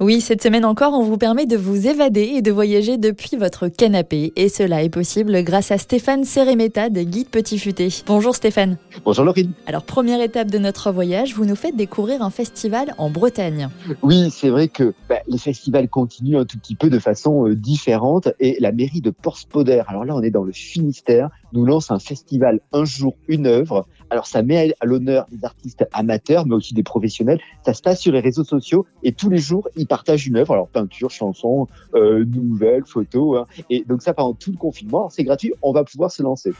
Oui, cette semaine encore, on vous permet de vous évader et de voyager depuis votre canapé. Et cela est possible grâce à Stéphane Séréméta de Guide Petit Futé. Bonjour Stéphane. Bonjour Laurine. Alors, première étape de notre voyage, vous nous faites découvrir un festival en Bretagne. Oui, c'est vrai que bah, les festivals continuent un tout petit peu de façon euh, différente. Et la mairie de Porspoder, alors là, on est dans le Finistère, nous lance un festival Un jour, une œuvre. Alors, ça met à l'honneur des artistes amateurs, mais aussi des professionnels. Ça se passe sur les réseaux sociaux et tous les jours, ils partagent une œuvre. Alors, peinture, chanson, euh, nouvelles, photos. Hein. Et donc, ça pendant tout le confinement. C'est gratuit. On va pouvoir se lancer.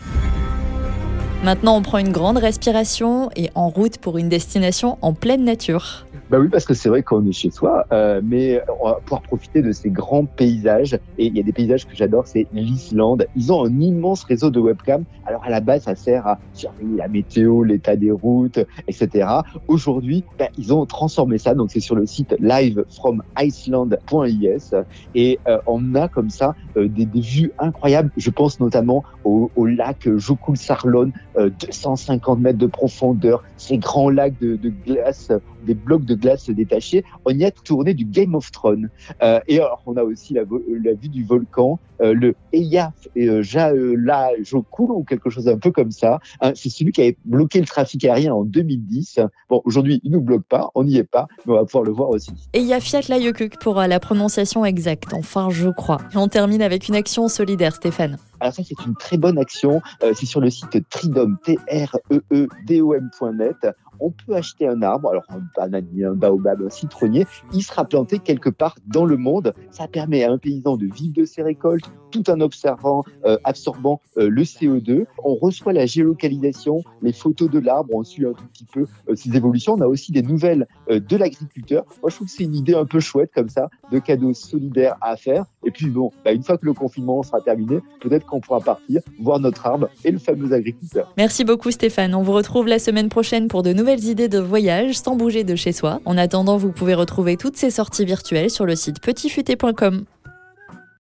Maintenant, on prend une grande respiration et en route pour une destination en pleine nature. Bah oui, parce que c'est vrai qu'on est chez soi, euh, mais on va pouvoir profiter de ces grands paysages. Et il y a des paysages que j'adore, c'est l'Islande. Ils ont un immense réseau de webcam. Alors à la base, ça sert à surveiller la météo, l'état des routes, etc. Aujourd'hui, bah, ils ont transformé ça. Donc c'est sur le site livefromiceland.is et euh, on a comme ça euh, des, des, vues incroyables. Je pense notamment au, au lac Jokulsarlon, 250 mètres de profondeur, ces grands lacs de, de glace, des blocs de glace détachés. On y a tourné du Game of Thrones. Euh, et alors, on a aussi la, vue du volcan, euh, le Eyaf et euh, la Jokul ou quelque chose un peu comme ça. Hein, c'est celui qui avait bloqué le trafic aérien en 2010. Bon, aujourd'hui, il nous bloque pas, on n'y est pas, mais on va pouvoir le voir aussi. Eyjafjall pour la prononciation exacte, enfin, je crois. Et on termine avec une action solidaire, Stéphane. Alors ça, c'est une très bonne action. Euh, c'est sur le site tridom, t r e e d o m.net on peut acheter un arbre, alors un bananier, un baobab, un citronnier, il sera planté quelque part dans le monde. Ça permet à un paysan de vivre de ses récoltes tout en observant, euh, absorbant euh, le CO2. On reçoit la géolocalisation, les photos de l'arbre, on suit un tout petit peu euh, ses évolutions. On a aussi des nouvelles de l'agriculteur. Moi, je trouve que c'est une idée un peu chouette comme ça, de cadeaux solidaires à faire. Et puis bon, bah, une fois que le confinement sera terminé, peut-être qu'on pourra partir voir notre arbre et le fameux agriculteur. Merci beaucoup Stéphane. On vous retrouve la semaine prochaine pour de nouvelles idées de voyage sans bouger de chez soi. En attendant, vous pouvez retrouver toutes ces sorties virtuelles sur le site petitfuté.com.